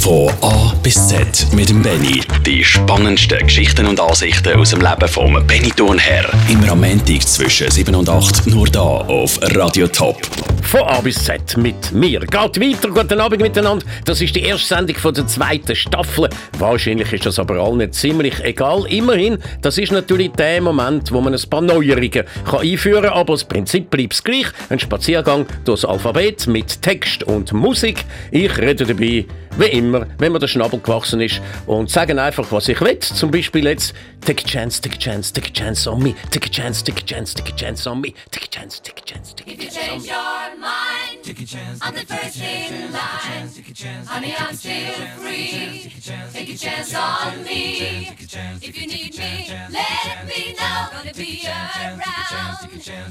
Von A bis Z mit dem Benny. Die spannendsten Geschichten und Ansichten aus dem Leben vom Benny Thurnherr. Immer am Montag zwischen 7 und 8 nur da auf Radio Top. Von A bis Z mit mir. Geht weiter, guten Abend miteinander. Das ist die erste Sendung von der zweiten Staffel. Wahrscheinlich ist das aber allen ziemlich egal. Immerhin, das ist natürlich der Moment, wo man ein paar Neuerungen kann einführen kann, aber das Prinzip bleibt gleich. Ein Spaziergang durchs Alphabet mit Text und Musik. Ich rede dabei, wie immer, wenn man der Schnabel gewachsen ist und sagen einfach, was ich will. Zum Beispiel jetzt, take a chance, take a chance, take a chance on me, take a chance, take a chance, take a chance on me, take a chance, take a chance, take a If you chance on change me. your mind, take a chance. I'm the first in line. Honey, I'm still free. Take a chance on me. If you need me, let me know. Gonna be around.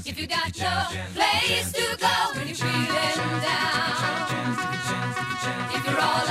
If you got no place to go when you're feeling down. If you're all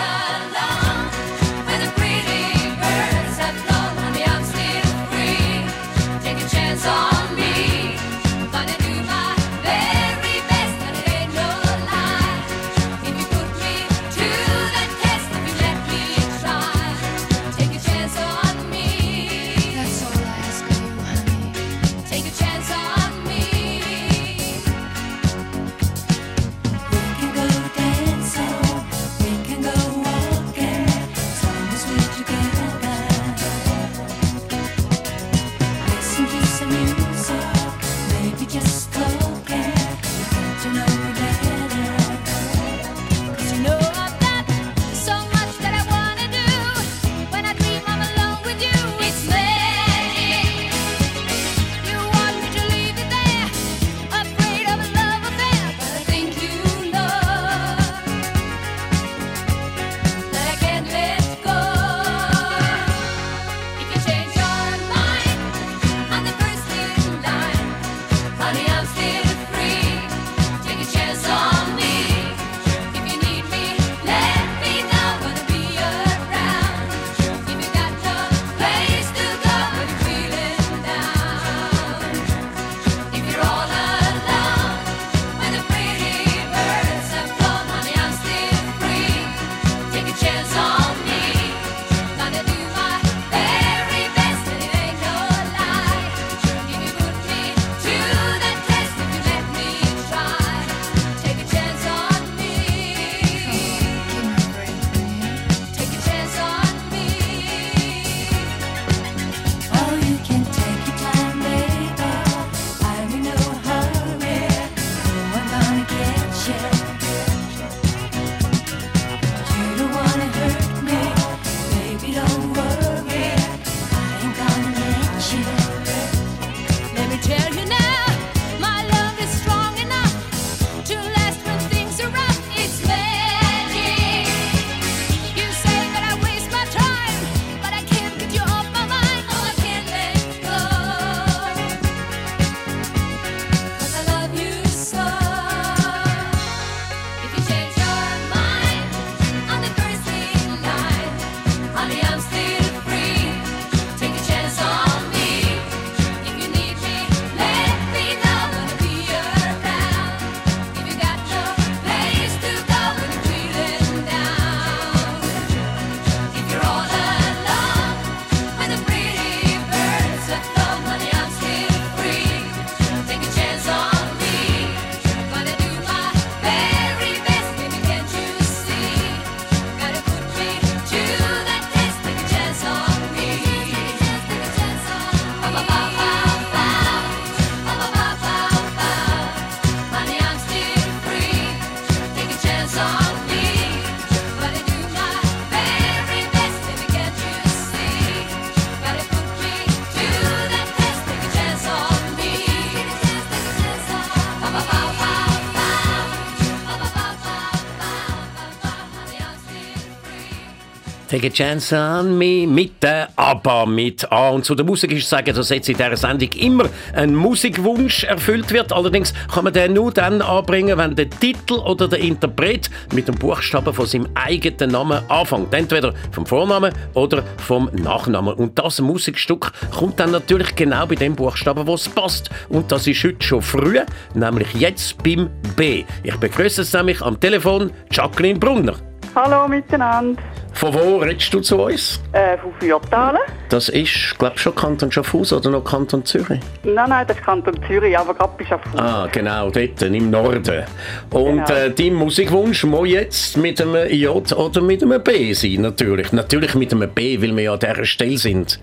Take a chance on me mit der ABBA mit A. Und zu der Musik ist zu sagen, dass jetzt in dieser Sendung immer ein Musikwunsch erfüllt wird. Allerdings kann man den nur dann anbringen, wenn der Titel oder der Interpret mit dem Buchstaben von seinem eigenen Namen anfängt. Entweder vom Vornamen oder vom Nachnamen. Und das Musikstück kommt dann natürlich genau bei dem Buchstaben, wo es passt. Und das ist heute schon früh, nämlich jetzt beim B. Ich begrüße es nämlich am Telefon Jacqueline Brunner. Hallo miteinander. Von wo redest du zu uns? Äh, von Fürtalen. Das ist, glaube ich, schon Kanton Schaffhausen oder noch Kanton Zürich? Nein, nein, das ist Kanton Zürich, aber gerade bei Schaffhausen. Ah, genau, dort im Norden. Und Genau. äh, dein Musikwunsch muss jetzt mit einem J oder mit einem B sein, natürlich. Natürlich mit einem B, weil wir ja an dieser Stelle sind.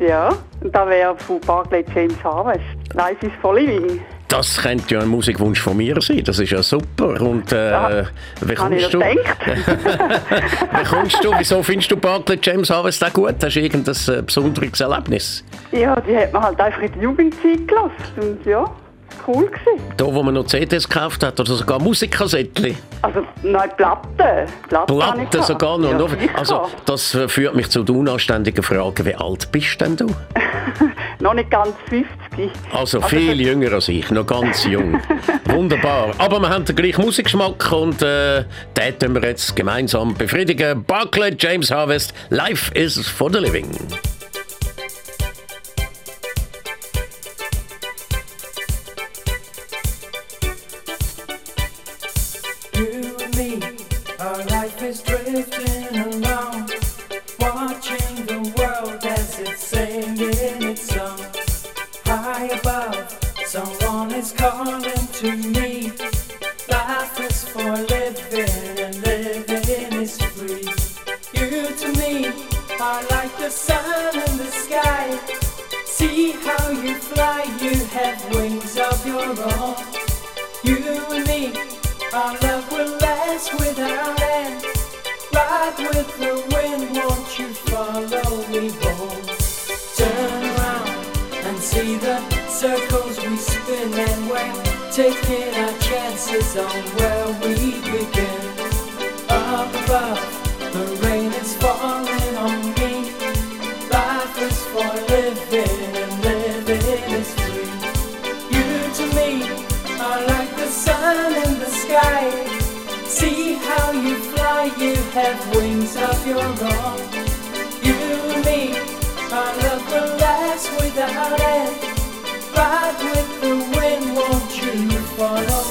Ja, da wäre von Barclay James Harvest. Life is for living. Das könnte ja ein Musikwunsch von mir sein. Das ist ja super. Und äh, Ja, wie kommst du? Wie kommst du? Wieso findest du Barclay James Harvest auch gut? Hast du irgendein äh, besonderes Erlebnis? ja, die hat man halt einfach in der Jugendzeit gelassen. Und ja, cool gewesen. Da, wo man noch CDs gekauft hat oder sogar Musikkassettchen? Also, nein, Platten. Platten, Platten sogar noch. Ja, noch. Also, das äh, führt mich zu der unanständigen Frage, wie alt bist denn du? Noch nicht ganz 50. Also Aber viel jünger als ich, noch ganz jung. Wunderbar. Aber wir haben den gleichen Musikgeschmack und äh, den tun wir jetzt gemeinsam befriedigen. Barclay James Harvest, Life is for the Living. Of your own. You and me, our love will last without end. Ride with the wind, won't you follow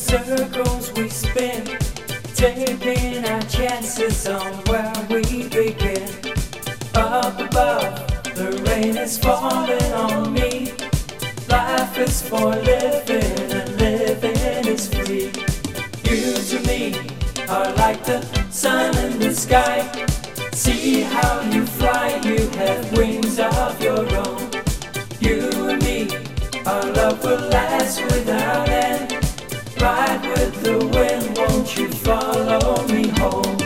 circle. With the wind, won't you follow me home?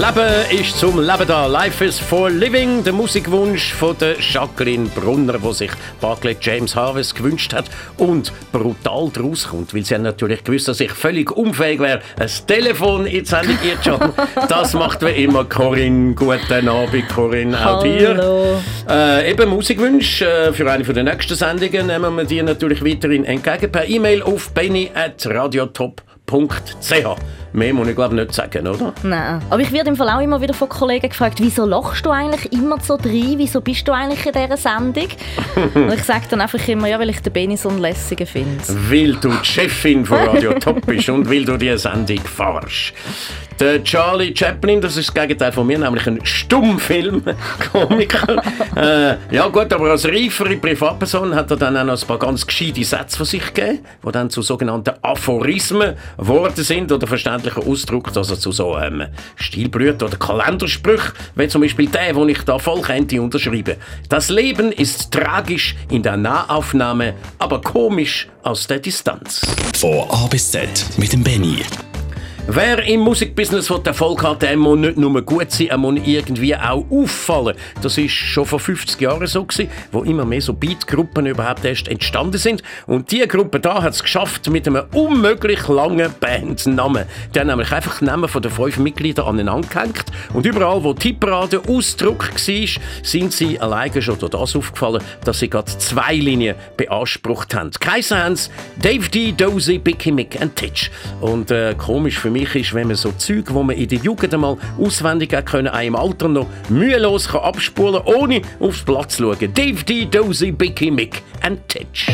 Leben ist zum Leben da. Life is for living. Der Musikwunsch von der Jacqueline Brunner, wo sich Barclay James Harvest gewünscht hat und brutal draus kommt, weil sie haben natürlich gewusst, dass ich völlig unfähig wäre, ein Telefon in die Sendung jetzt schon. Das macht wie immer Corinne. Guten Abend, Corinne, auch dir. Hallo. Äh, eben Musikwünsche äh, für eine der nächsten Sendungen nehmen wir dir natürlich weiterhin entgegen per E-Mail auf benny.radiotop.ch. Mehr muss ich glaube nicht sagen, oder? Nein. Aber ich werde im Fall auch immer wieder von Kollegen gefragt, wieso lachst du eigentlich immer so drin? Wieso bist du eigentlich in dieser Sendung? Und ich sage dann einfach immer, ja, weil ich den Benny so einen lässigen finde. Weil du die Chefin von Radio Top bist und weil du die Sendung fahrst. Der Charlie Chaplin, das ist das Gegenteil von mir, nämlich ein Stummfilm-Komiker. äh, ja gut, aber als reifere Privatperson hat er dann auch noch ein paar ganz gescheite Sätze von sich gegeben, die dann zu sogenannten Aphorismen geworden sind oder verständlicher Ausdruck, also zu so ähm, Stilblüten oder Kalendersprüchen, wie zum Beispiel der, den ich da voll könnte unterschreiben. Das Leben ist tragisch in der Nahaufnahme, aber komisch aus der Distanz. Von A bis Z mit dem Benny. Wer im Musikbusiness Erfolg hat, der muss nicht nur gut sein, er muss irgendwie auch auffallen. Das ist schon vor 50 Jahren so gewesen, wo immer mehr so Beatgruppen überhaupt erst entstanden sind. Und diese Gruppe da hat es geschafft mit einem unmöglich langen Bandnamen. Die haben nämlich einfach die Namen von den fünf Mitgliedern aneinander gehängt. Und überall, wo Tipprade Ausdruck war, sind sie alleine schon durch das aufgefallen, dass sie gerade zwei Linien beansprucht haben. Haben sie Dave D, Dozy, Bicky Mick und Titch. Und äh, komisch für mich ist, wenn man so Zeug, wo man in der Jugend einmal auswendig hat können, auch im Alter noch mühelos kann abspulen ohne aufs Blatt zu schauen. Dave D, Dozy, Bicky Mick und Titch.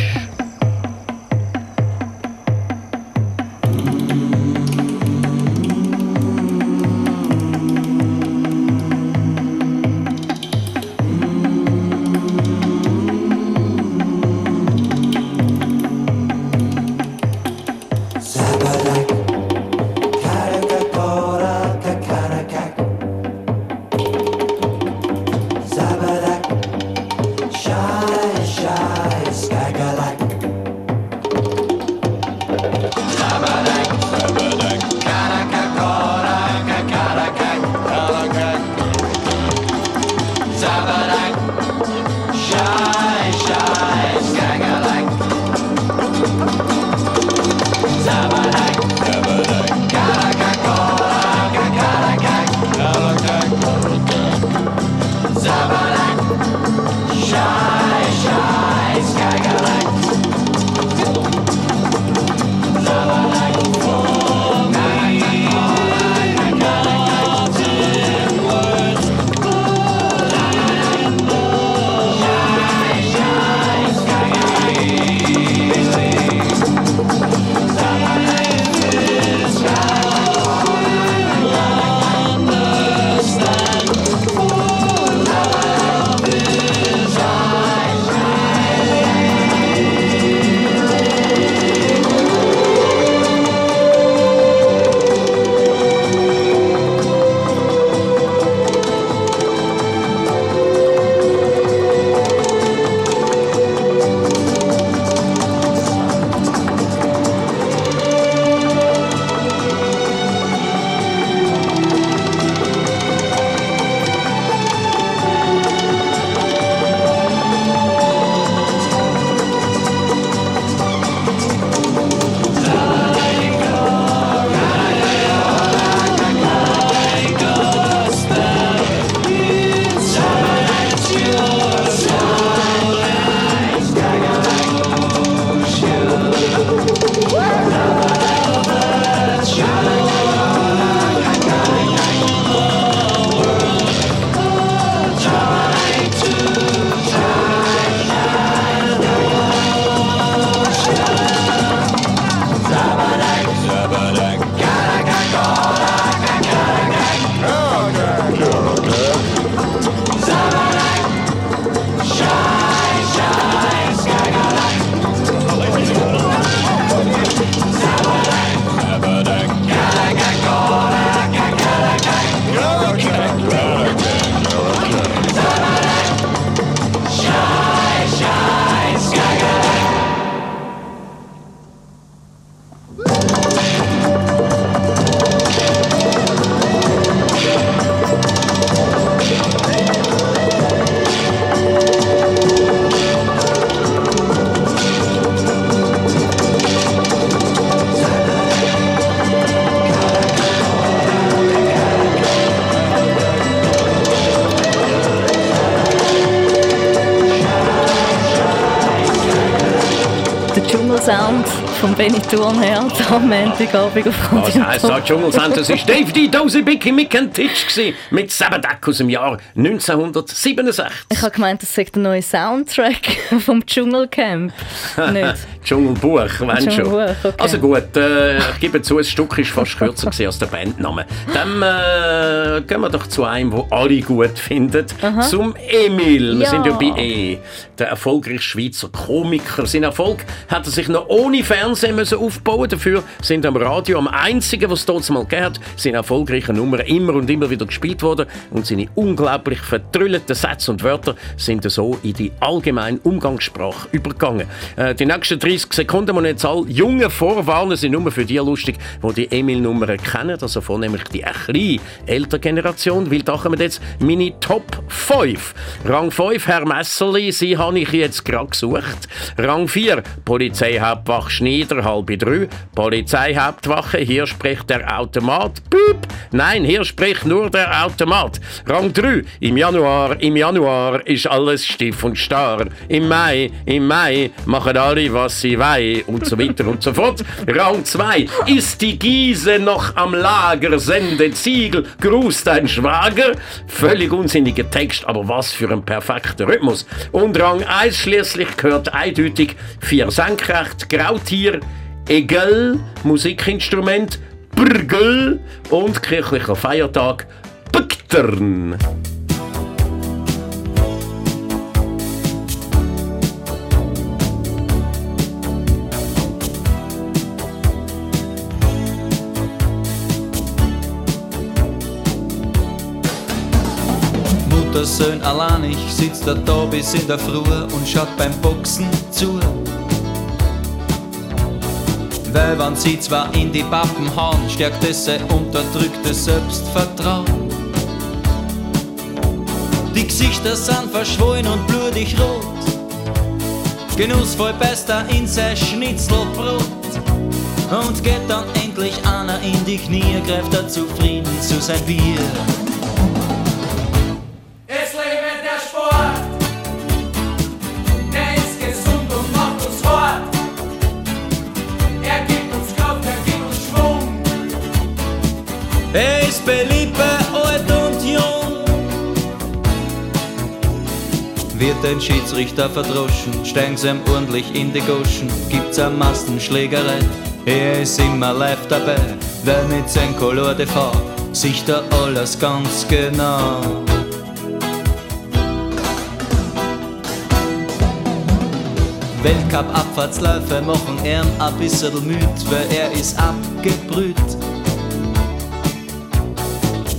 Vom Benny Thurnherr am Montagabend auf Was Radio heisst das Dschungelsend? Das war Dave die Dose Bicky Mickentitsch gewesen, mit Sabadak aus dem Jahr 1967. Ich habe gemeint, das sei der neue Soundtrack vom Dschungelcamp. Nicht? Dschungelbuch, wenn schon. Okay. Also gut, äh, ich gebe zu, das Stück ist fast kürzer als der Bandname. Dann äh, gehen wir doch zu einem, wo alle gut finden, zum Emil. Wir Ja. sind ja bei E. Der erfolgreiche Schweizer Komiker. Sein Erfolg hat er sich noch ohne Fernsehen müssen aufbauen Dafür sind am Radio am einzigen, was es dort mal gegeben hat, seine erfolgreichen Nummern immer und immer wieder gespielt worden und seine unglaublich vertrüllten Sätze und Wörter sind so in die allgemeine Umgangssprache übergegangen. Äh, die nächsten 30 Sekunden muss jetzt alle Jungen vorwarnen, sind nur für die lustig, die die Emil-Nummern kennen, also vornehmlich die bisschen ältere Generation, weil da kommen jetzt meine Top 5. Rang 5, Herr Messerli, Sie habe ich jetzt gerade gesucht. Rang 4, Polizeihauptwache Schneider, halb drei. Polizeihauptwache, hier spricht der Automat. Piep! Nein, hier spricht nur der Automat. Rang 3, im Januar, im Januar ist alles stiff und starr. Im Mai, im Mai machen alle, was sie wollen und so weiter und so fort. Rang 2, ist die Giese noch am Lager, sende Ziegel, gruß dein Schwager. Völlig unsinniger Text, aber was für ein perfekter Rhythmus. Und Rang 1 schließlich gehört eindeutig vier Senkrecht, Grautier, Egel, Musikinstrument, Brgel und kirchlicher Feiertag, Püktern. Mutter, Sohn alleinig sitzt er da bis in der Früh und schaut beim Boxen zu. Weil wenn sie zwar in die Pappen hauen, stärkt es sein unterdrücktes Selbstvertrauen. Die Gesichter sind verschwollen und blutig rot. Genussvoll beißt er in sein Schnitzelbrot. Und geht dann endlich einer in die Knie, greift er zufrieden zu sein Bier. Er bei alt und jung. Wird ein Schiedsrichter verdroschen, steigen sie ihm ordentlich in die Goschen, gibt's eine Massenschlägerei. Er ist immer live dabei, wer mit sein Color F sieht da alles ganz genau. Weltcup-Abfahrtsläufe machen ihn ein bisschen müd, weil er ist abgebrüht.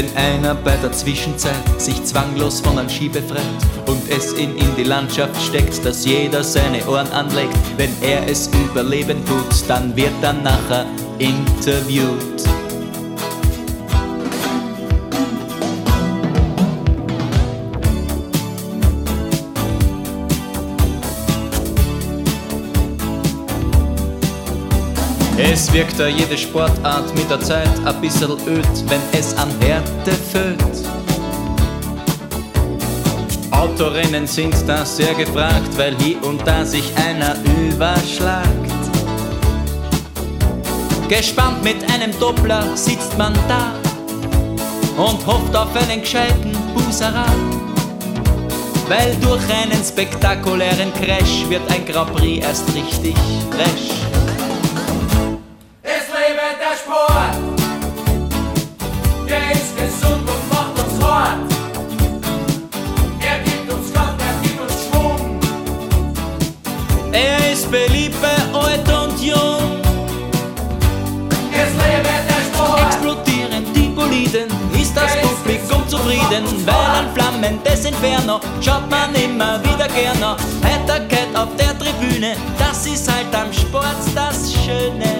Wenn einer bei der Zwischenzeit sich zwanglos von einem Ski befreit und es ihn in die Landschaft steckt, dass jeder seine Ohren anlegt, wenn er es überleben tut, dann wird er nachher interviewt. Es wirkt da jede Sportart mit der Zeit ein bisschen öd, wenn es an Härte füllt. Autorennen sind da sehr gefragt, weil hier und da sich einer überschlagt. Gespannt mit einem Doppler sitzt man da und hofft auf einen gescheiten Buserat. Weil durch einen spektakulären Crash wird ein Grand Prix erst richtig fresh. Und zufrieden, weil an Flammen des Inferno schaut man immer wieder gerne. Heiterkeit auf der Tribüne, das ist halt am Sport das Schöne.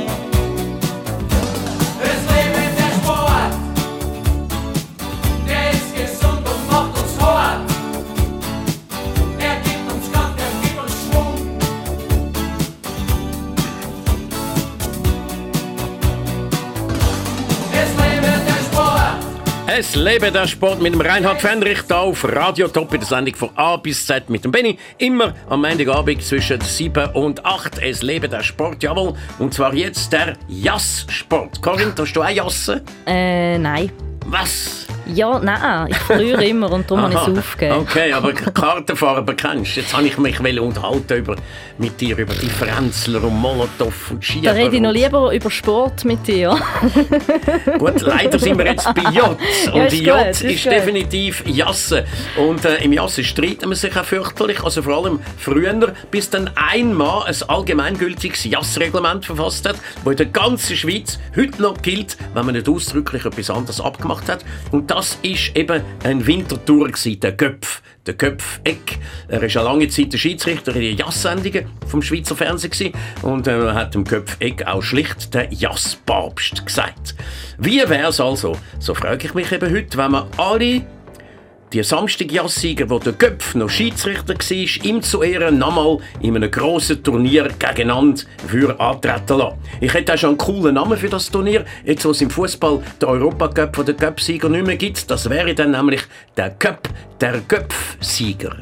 Es lebe der Sport mit dem Reinhard Fendrich da auf Radio Top in der Sendung von A bis Z mit dem Benny. Immer am Montagabend zwischen 7 und 8. Es lebe der Sport, jawohl. Und zwar jetzt der Jass-Sport. Corinne, hast du auch Jassen? Äh, nein. Was? Ja, nein, ich früher immer und darum habe ich es aufgegeben. Okay, aber Kartenfarben kennst du. Jetzt habe ich mich unterhalten über, mit dir über Differenzler und Molotow und Schieber. Da rede ich noch lieber über Sport mit dir. Gut, leider sind wir jetzt bei J. Und Ja, ist gut, J ist ist, definitiv Jasse. Und äh, im Jasse streiten wir sich auch fürchterlich. Also vor allem früher, bis dann ein Mann ein allgemeingültiges Jassreglement verfasst hat, das in der ganzen Schweiz heute noch gilt, wenn man nicht ausdrücklich etwas anderes abgemacht hat. Und das ist eben ein Wintertour, gewesen, der Köpf. Der Köpf-Eck. Er war lange Zeit der Schiedsrichter in den Jass-Sendungen vom Schweizer Fernsehen und äh, er hat dem Köpf-Eck auch schlicht der Jass-Papst gesagt. Wie wäre es also, so frage ich mich eben heute, wenn man alle die Samstag-Jassieger, wo der Köpf noch Schiedsrichter war, ihm zu Ehren nochmal in einem grossen Turnier gegeneinander für antreten lassen. Ich hätte auch schon einen coolen Namen für das Turnier, jetzt wo es im Fußball der Europacup von der Cup-Sieger nicht mehr gibt. Das wäre dann nämlich der Cup der Köpf-Sieger.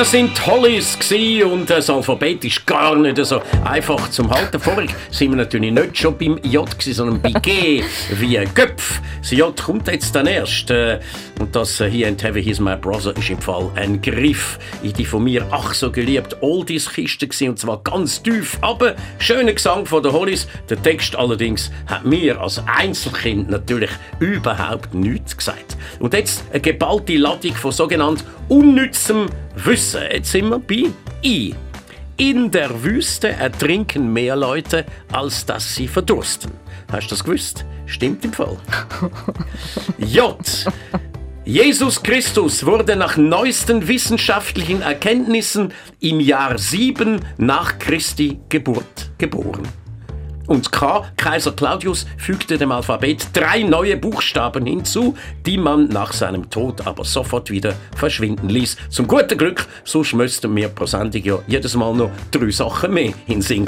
Das sind Hollies und das Alphabet ist gar nicht so einfach zum halten. Vorher sind wir natürlich nicht schon beim J sondern bei G wie Göpf. Das J kommt jetzt dann erst. Äh, Und das hier in Heaven He's My Brother ist im Fall ein Griff in die von mir ach so geliebte Oldies-Kiste und zwar ganz tief. Aber schöner Gesang von der Hollies. Der Text allerdings hat mir als Einzelkind natürlich überhaupt nichts gesagt. Und jetzt eine geballte Ladung von sogenannt unnützem Wissen. Jetzt sind wir bei I. In der Wüste ertrinken mehr Leute, als dass sie verdursten. Hast du das gewusst? Stimmt im Fall. J. Jesus Christus wurde nach neuesten wissenschaftlichen Erkenntnissen im Jahr 7 nach Christi Geburt geboren. Und K. Kaiser Claudius fügte dem Alphabet drei neue Buchstaben hinzu, die man nach seinem Tod aber sofort wieder verschwinden ließ. Zum guten Glück, sonst müssten wir pro Sendung ja jedes Mal noch drei Sachen mehr in Sinn.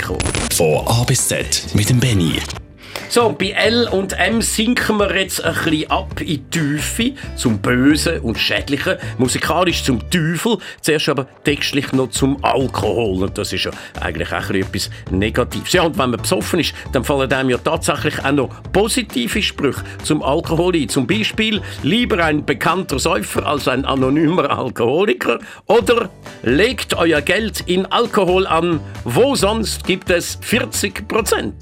Von A bis Z mit dem Benny. So, bei L und M sinken wir jetzt ein bisschen ab in die Tiefe, zum Bösen und Schädlichen, musikalisch zum Teufel, zuerst aber textlich noch zum Alkohol. Und das ist ja eigentlich auch etwas Negatives. Ja, und wenn man besoffen ist, dann fallen einem ja tatsächlich auch noch positive Sprüche zum Alkohol ein. Zum Beispiel, lieber ein bekannter Säufer als ein anonymer Alkoholiker. Oder legt euer Geld in Alkohol an, wo sonst gibt es 40 Prozent.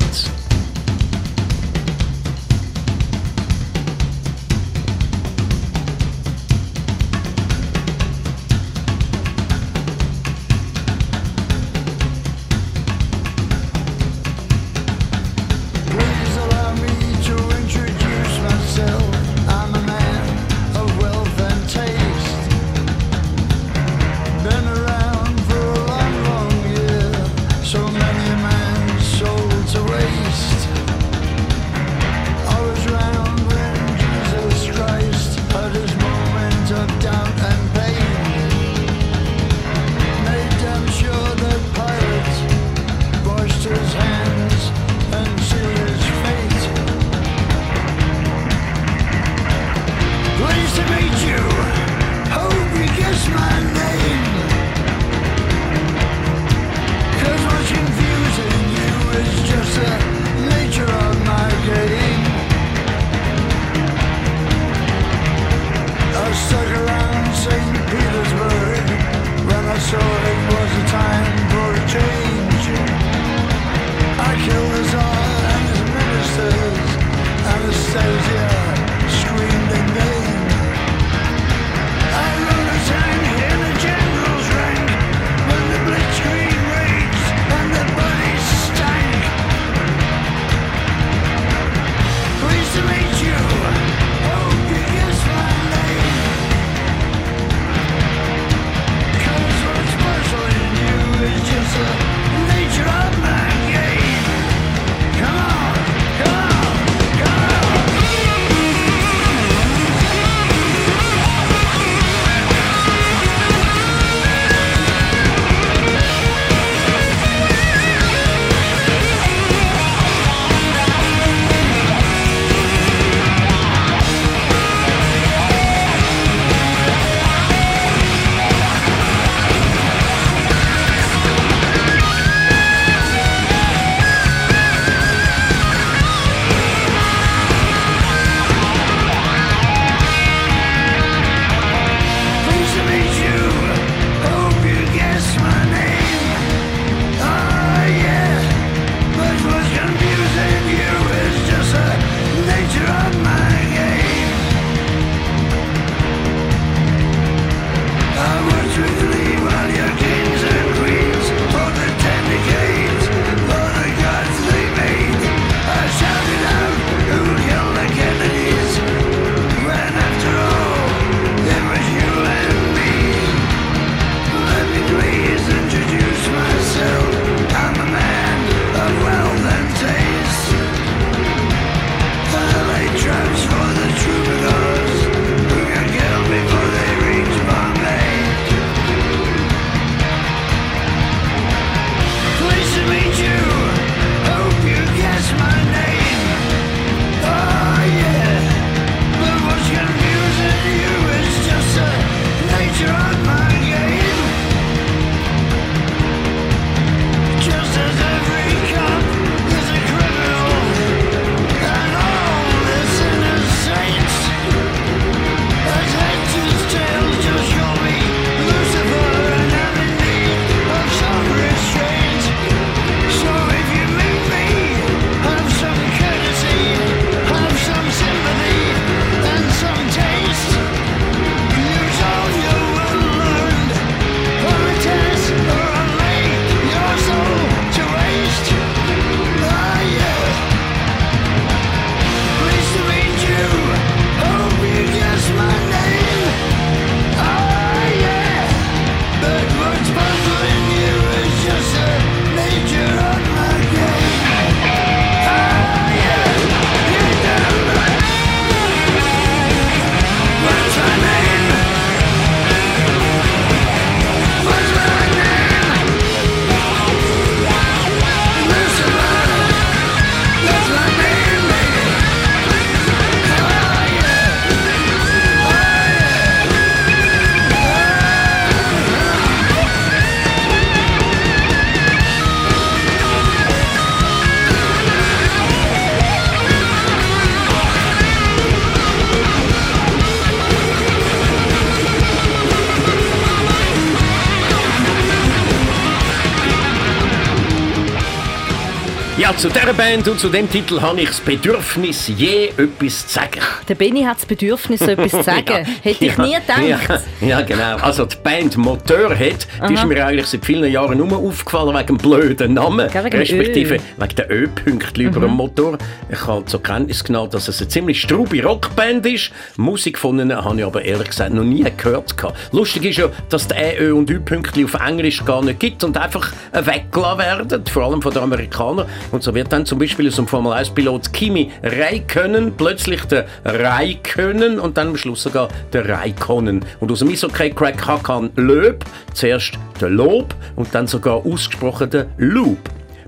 Ja, zu dieser Band und zu dem Titel habe ich das Bedürfnis, je etwas zu sagen. Der Benny hat das Bedürfnis, etwas zu sagen. Hätte ich nie gedacht. Ja, ja, genau. Also die Band Motorhead, die ist mir eigentlich seit vielen Jahren nur aufgefallen wegen dem blöden Namen. Wegen dem respektive Ö. wegen der Ö-Pünktchen über dem Motor. Ich habe zur Kenntnis genommen, dass es eine ziemlich strube Rockband ist. Musik von ihnen habe ich aber ehrlich gesagt noch nie gehört. Lustig ist ja, dass die Ä, Ö und Ü-Pünktchen auf Englisch gar nicht gibt und einfach weggelassen werden, vor allem von den Amerikanern. Und so wird dann zum Beispiel dem Formel-1-Pilot Kimi Räikkönen plötzlich der Räikkönen und dann am Schluss sogar der Räikkonen. Und aus dem Eishockey Craig Hakan Löb zuerst der Lob und dann sogar ausgesprochen der Loop.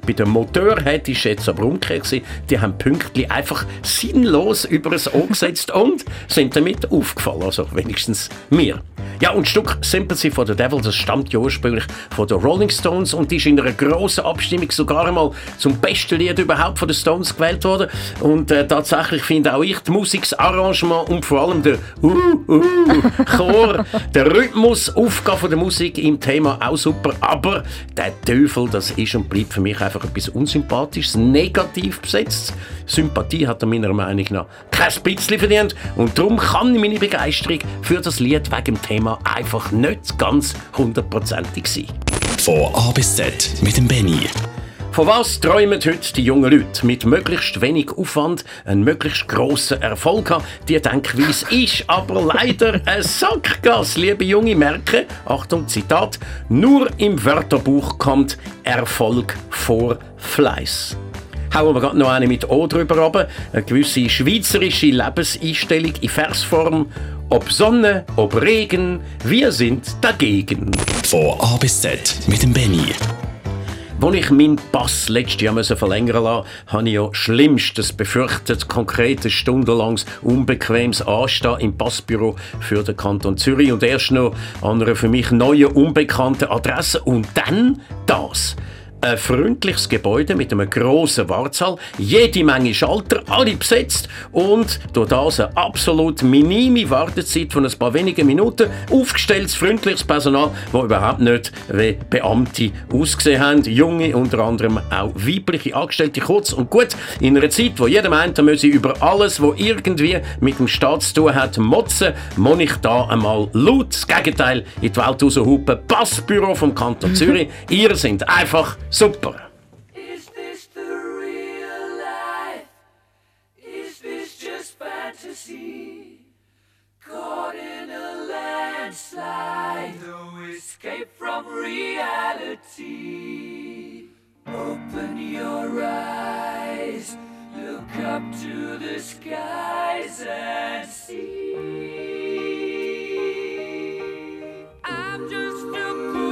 Bei dem Motorhead ist jetzt aber umgekehrt. Die haben Pünktli einfach sinnlos über das Ohr gesetzt und sind damit aufgefallen. Also wenigstens mir. Ja, und das Stück Sympathy for the Devil, das stammt ja ursprünglich von den Rolling Stones und ist in einer grossen Abstimmung sogar einmal zum besten Lied überhaupt von den Stones gewählt worden. Und äh, tatsächlich finde auch ich die Musik, das Arrangement und vor allem der uh, uh, Chor, der Rhythmus, Aufgabe von der Musik im Thema auch super. Aber der Teufel, das ist und bleibt für mich einfach etwas Unsympathisches, negativ besetzt. Sympathie hat er meiner Meinung nach kein bisschen verdient und darum kann meine Begeisterung für das Lied wegen dem Thema einfach nicht ganz hundertprozentig sein. Von A bis Z mit dem Benny. Von was träumen heute die jungen Leute? Mit möglichst wenig Aufwand einen möglichst grossen Erfolg haben. Die Denkweise ist aber leider ein Sackgasse, liebe Junge. Merke, Achtung, Zitat, nur im Wörterbuch kommt Erfolg vor Fleiß. Hauen wir gerade noch eine mit O drüber runter. Eine gewisse schweizerische Lebenseinstellung in Versform. Ob Sonne, ob Regen, wir sind dagegen. Von A bis Z mit dem Benny. Als ich meinen Pass letztes Jahr verlängern musste, habe ich ja Schlimmstes befürchtet, konkretes, stundenlanges, unbequemes Anstehen im Passbüro für den Kanton Zürich und erst noch an einer für mich neuen, unbekannten Adresse. Und dann das. Ein freundliches Gebäude mit einem grossen Wartsaal, jede Menge Schalter, alle besetzt und durch das eine absolut minime Wartezeit von ein paar wenigen Minuten, aufgestelltes, freundliches Personal, das überhaupt nicht wie Beamte ausgesehen haben, junge, unter anderem auch weibliche Angestellte, kurz und gut, in einer Zeit, wo jeder meint, er müsse über alles, was irgendwie mit dem Staat zu tun hat, motzen, muss ich da einmal laut das Gegenteil in die Welt raushupen. Passbüro vom Kanton Zürich, ihr seid einfach super. Is this the real life? Is this just fantasy? Caught in a landslide, no escape from reality. Open your eyes, look up to the skies and see. I'm just a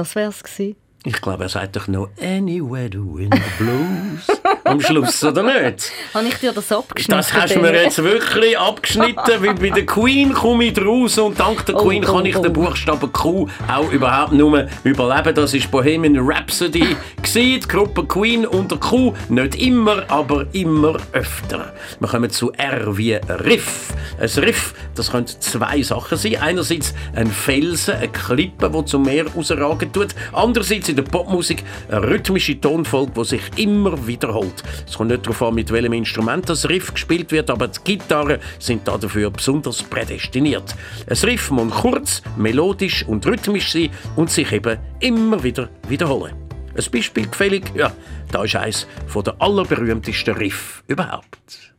Das wär's gewesen. Ich glaube, er sagt doch noch «Anywhere the wind blows» am Schluss, oder nicht? Habe ich dir das abgeschnitten? Das hast du mir jetzt wirklich abgeschnitten, weil bei der Queen komme ich raus und dank der Oh, Queen oh, kann ich oh. den Buchstaben Q auch überhaupt nur überleben. Das ist Bohemian Rhapsody gewesen, die Gruppe Queen unter Q. Nicht immer, aber immer öfter. Wir kommen zu R wie Riff. Ein Riff, das können zwei Sachen sein. Einerseits ein Felsen, eine Klippe, die zum Meer rausragen tut. Andererseits in der Popmusik eine rhythmische Tonfolge, die sich immer wiederholt. Es kommt nicht darauf an, mit welchem Instrument das Riff gespielt wird, aber die Gitarren sind dafür besonders prädestiniert. Ein Riff muss kurz, melodisch und rhythmisch sein und sich eben immer wieder wiederholen. Ein Beispiel gefällig? Ja, da ist eines der allerberühmtesten Riff überhaupt.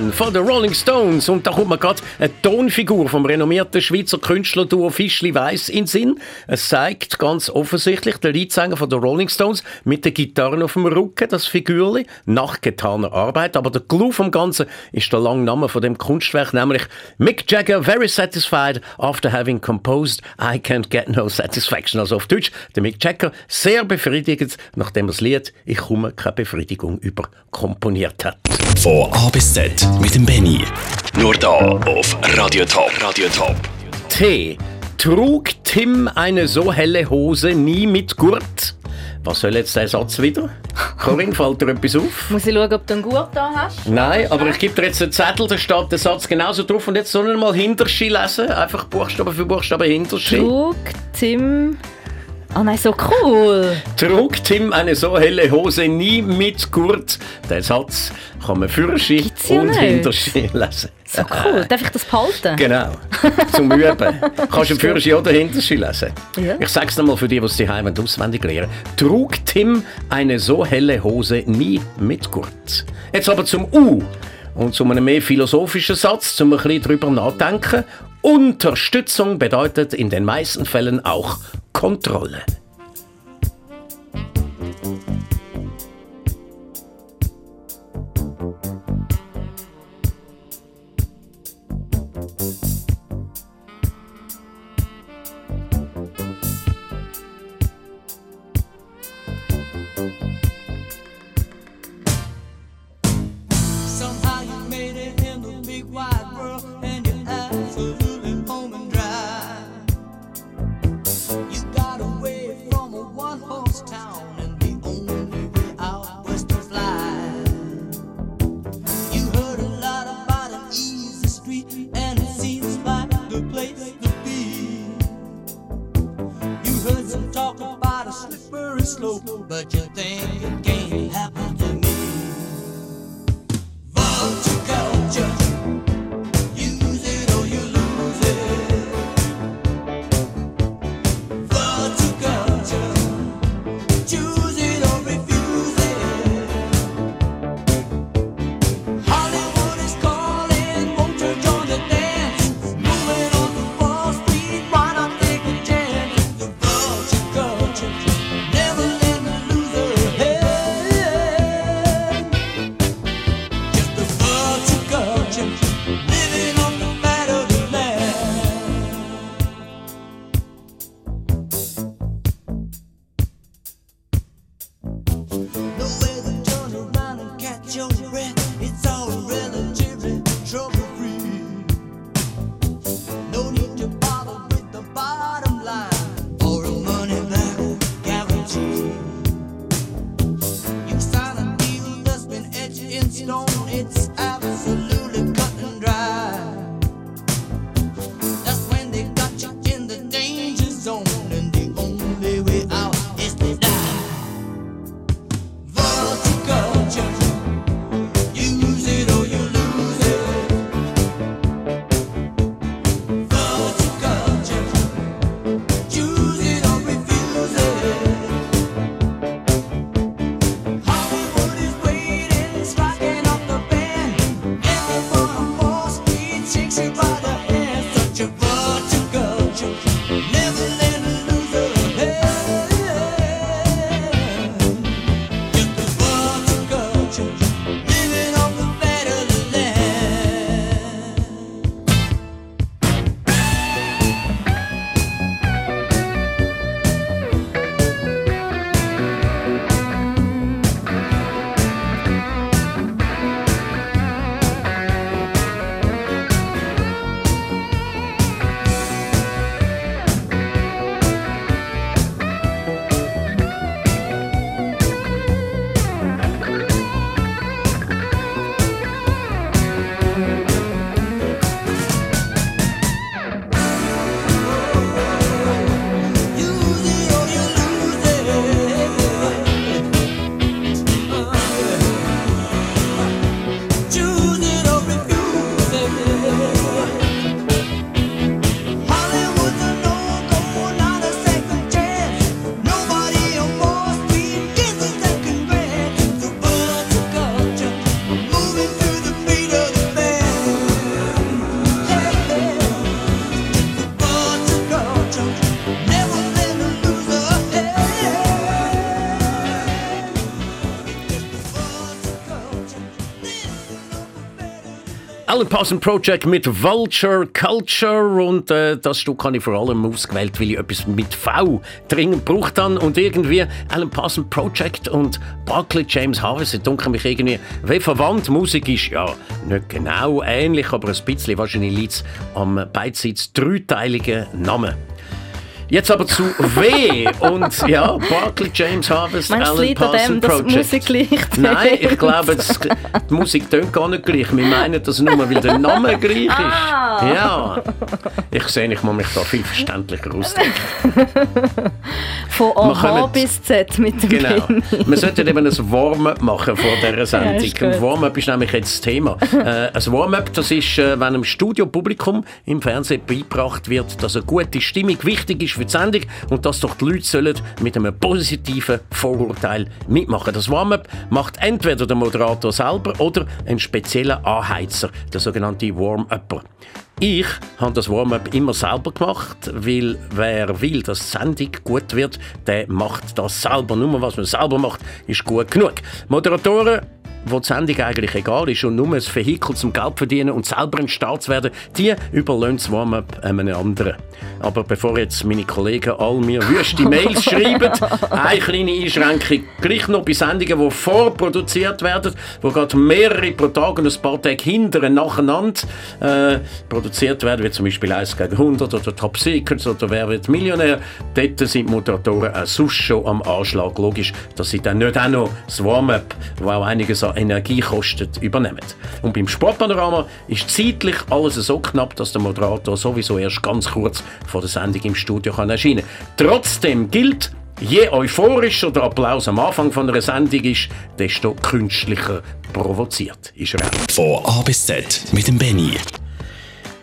Satisfaction von den Rolling Stones. Und da kommt mir gerade eine Tonfigur vom renommierten Schweizer Künstlerduo Fischli Weiss in den Sinn. Es zeigt ganz offensichtlich der Leadsänger von den Rolling Stones mit der Gitarre auf dem Rücken, das Figürli, nach getaner Arbeit. Aber der Clou vom Ganzen ist der lange Name von dem Kunstwerk, nämlich Mick Jagger, very satisfied after having composed I Can't Get No Satisfaction. Also auf Deutsch, der Mick Jagger, sehr befriedigend, nachdem er das Lied Ich komme keine Befriedigung über komponiert hat. Von A bis Z mit dem Benny. Nur da auf Radio Top. Radio Top. T. Trug Tim eine so helle Hose nie mit Gurt? Was soll jetzt der Satz wieder? Corinne, fällt dir etwas auf? Muss ich schauen, ob du einen Gurt da hast? Nein, aber ich gebe dir jetzt einen Zettel, da steht der Satz genauso drauf und jetzt sollen wir mal Hinterschi lesen. Einfach Buchstabe für Buchstabe Hinterschi. Trug Tim. Ah nein, so cool. Trug Tim eine so helle Hose nie mit Gurt? Den Satz kann man Fürschi ja und. Hinterschi lesen. So cool. Darf ich das behalten? Genau, zum Üben. Kannst du im Führerschein oder Hinterschi lesen. Ja. Ich sag's nochmal für die, die es daheim wollen, auswendig lernen Trug Tim eine so helle Hose nie mit Gurt? Jetzt aber zum U und zu einem mehr philosophischen Satz, zum ein bisschen drüber nachdenken. Unterstützung bedeutet in den meisten Fällen auch Kontrolle. Your Alan Parsons Project mit Vulture Culture und äh, das Stück habe ich vor allem ausgewählt, weil ich etwas mit V dringend gebraucht habe und irgendwie Alan Parsons Project und Barclay James Harvey dunkeln mich irgendwie wie verwandt. Musik ist ja nicht genau ähnlich, aber ein bisschen wahrscheinlich liegt es am beidseits dreiteiligen Namen. Jetzt aber zu W und ja, Barclay James Harvest, Meinst Alan Parsons dem, Project. Musik gleich Nein, ich glaube, das, die Musik tönt gar nicht gleich. Wir meinen das nur, weil der Name gleich ist. Ah. Ja. Ich sehe, ich muss mich da viel verständlicher ausdrücken. Von A bis Z mit dem Genau. Benny. Wir sollten eben ein Warm-up machen vor dieser Ja, Sendung. Ein gut. Warm-up ist nämlich jetzt das Thema. Äh, ein Warm-up, das ist, äh, wenn einem Studiopublikum im Fernsehen beigebracht wird, dass eine gute Stimmung wichtig ist für die Sendung und dass doch die Leute sollen mit einem positiven Vorurteil mitmachen. Das Warm-up macht entweder der Moderator selber oder ein spezieller Anheizer, der sogenannte Warm-Upper. Ich habe das Warm-up immer selber gemacht, weil wer will, dass die Sendung gut wird, der macht das selber. Nur was man selber macht, ist gut genug. Moderatoren wo die Sendung eigentlich egal ist und nur ein Vehikel zum Geld verdienen und selber ein Start zu werden, die überlassen das Warm-up einem anderen. Aber bevor jetzt meine Kollegen all mir wüste Mails schreiben, eine kleine Einschränkung. Gleich noch bei Sendungen, die vorproduziert werden, wo gerade mehrere pro Tag und ein paar Tage hinterher nacheinander äh, produziert werden, wie zum Beispiel 1 gegen 100 oder Top Secrets oder Wer wird Millionär. Dort sind die Moderatoren auch sonst schon am Anschlag. Logisch, dass sie dann nicht auch noch das Warm-up, das auch einiges an Energie kostet, übernehmen. Und beim Sportpanorama ist zeitlich alles so knapp, dass der Moderator sowieso erst ganz kurz vor der Sendung im Studio kann erscheinen Trotzdem gilt, Je euphorischer der Applaus am Anfang von einer Sendung ist, desto künstlicher provoziert ist er. Von A bis Z mit dem Benny.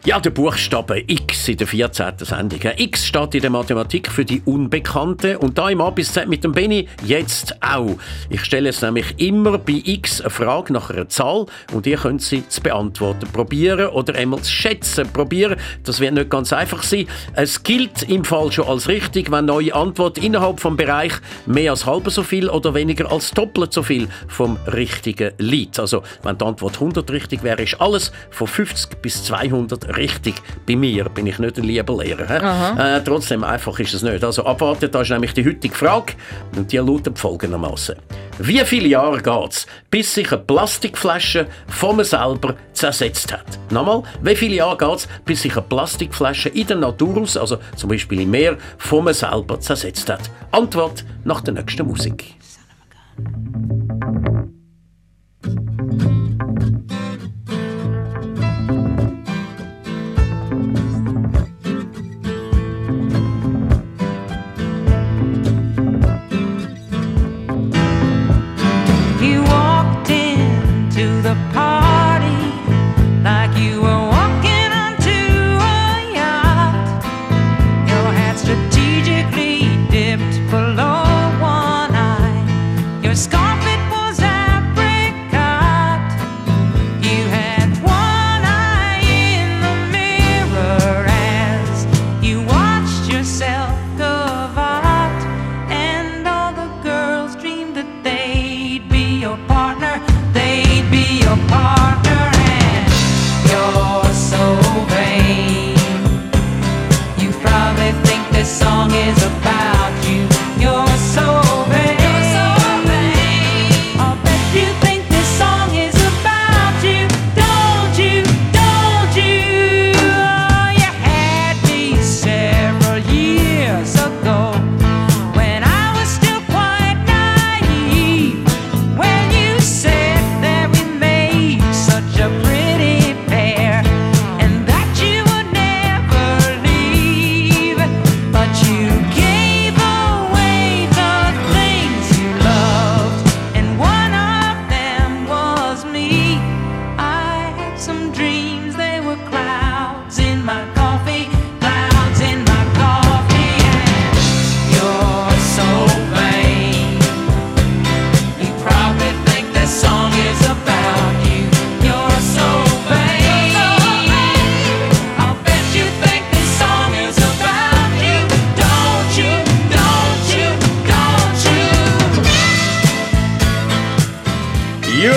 Ja, der Buchstabe X in der 14. Sendung. X steht in der Mathematik für die Unbekannte und da im A bis Z mit dem Benny jetzt auch. Ich stelle es nämlich immer bei X eine Frage nach einer Zahl und ihr könnt sie zu beantworten probieren oder einmal zu schätzen probieren. Das wird nicht ganz einfach sein. Es gilt im Fall schon als richtig, wenn neue Antwort innerhalb vom Bereich mehr als halb so viel oder weniger als doppelt so viel vom richtigen liegt. Also wenn die Antwort 100 richtig wäre, ist alles von 50 bis 200 richtig. Bei mir bin ich nicht ein lieber Lehrer. Äh, trotzdem einfach ist es nicht. Also abwarten, da ist nämlich die heutige Frage und die lautet folgendermaßen. Wie viele Jahre geht es, bis sich eine Plastikflasche von mir selber zersetzt hat? Nochmal, wie viele Jahre geht es, bis sich eine Plastikflasche in der Natur aus, also zum Beispiel im Meer, von mir selber zersetzt hat? Antwort nach der nächsten Musik. You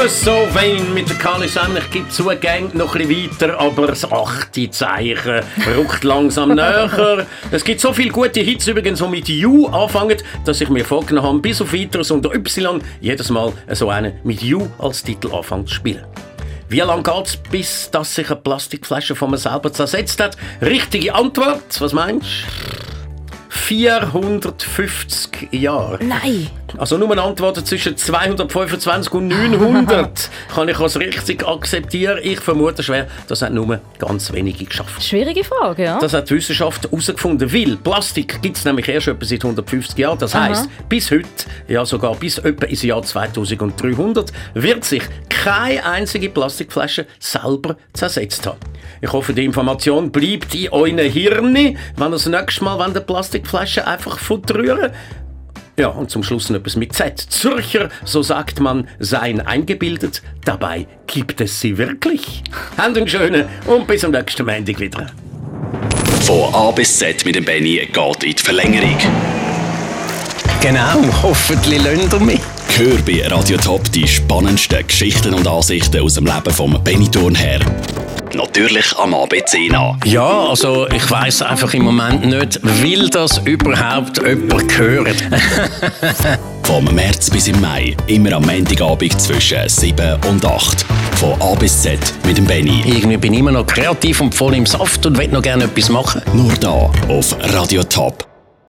You're so mit der Simon. Ich gebe zu, gang noch ein weiter, aber das achte Zeichen rückt langsam näher. Es gibt so viele gute Hits übrigens, die mit You anfangen, dass ich mir vorgenommen habe, bis auf weiteres unter Y jedes Mal so einen mit You als Titel anfangen zu spielen. Wie lange geht es, bis dass sich eine Plastikflasche von mir selber zersetzt hat? Richtige Antwort, was meinst du? 450 Jahre. Nein. Also nur eine Antwort zwischen 225 und 900 kann ich als richtig akzeptieren. Ich vermute schwer, das hat nur ganz wenige geschafft. Schwierige Frage, ja. Das hat die Wissenschaft herausgefunden, weil Plastik gibt es nämlich erst etwa seit 150 Jahren. Das Aha. heisst, bis heute, ja sogar bis etwa ins Jahr 2300, wird sich keine einzige Plastikflasche selber zersetzt haben. Ich hoffe, die Information bleibt in euren Hirn, wenn ihr das nächste Mal wenn ihr Plastikflaschen einfach verrühren. Ja, und zum Schluss noch etwas mit Z. Zürcher, so sagt man, seien eingebildet, dabei gibt es sie wirklich. Habt einen schönen und bis am nächsten Montag wieder. Von A bis Z mit dem Benny geht in die Verlängerung. Genau, hoffentlich lernt ihr mich. Hör bei Radio Top die spannendsten Geschichten und Ansichten aus dem Leben vom Benny Thurnherr. Natürlich am ABC nach. Ja, also ich weiß einfach im Moment nicht, will das überhaupt jemand hören? Vom März bis im Mai, immer am Montagabend zwischen 7 und 8. Von A bis Z mit dem Benny. Irgendwie bin ich immer noch kreativ und voll im Saft und will noch gerne etwas machen. Nur da auf Radio Top.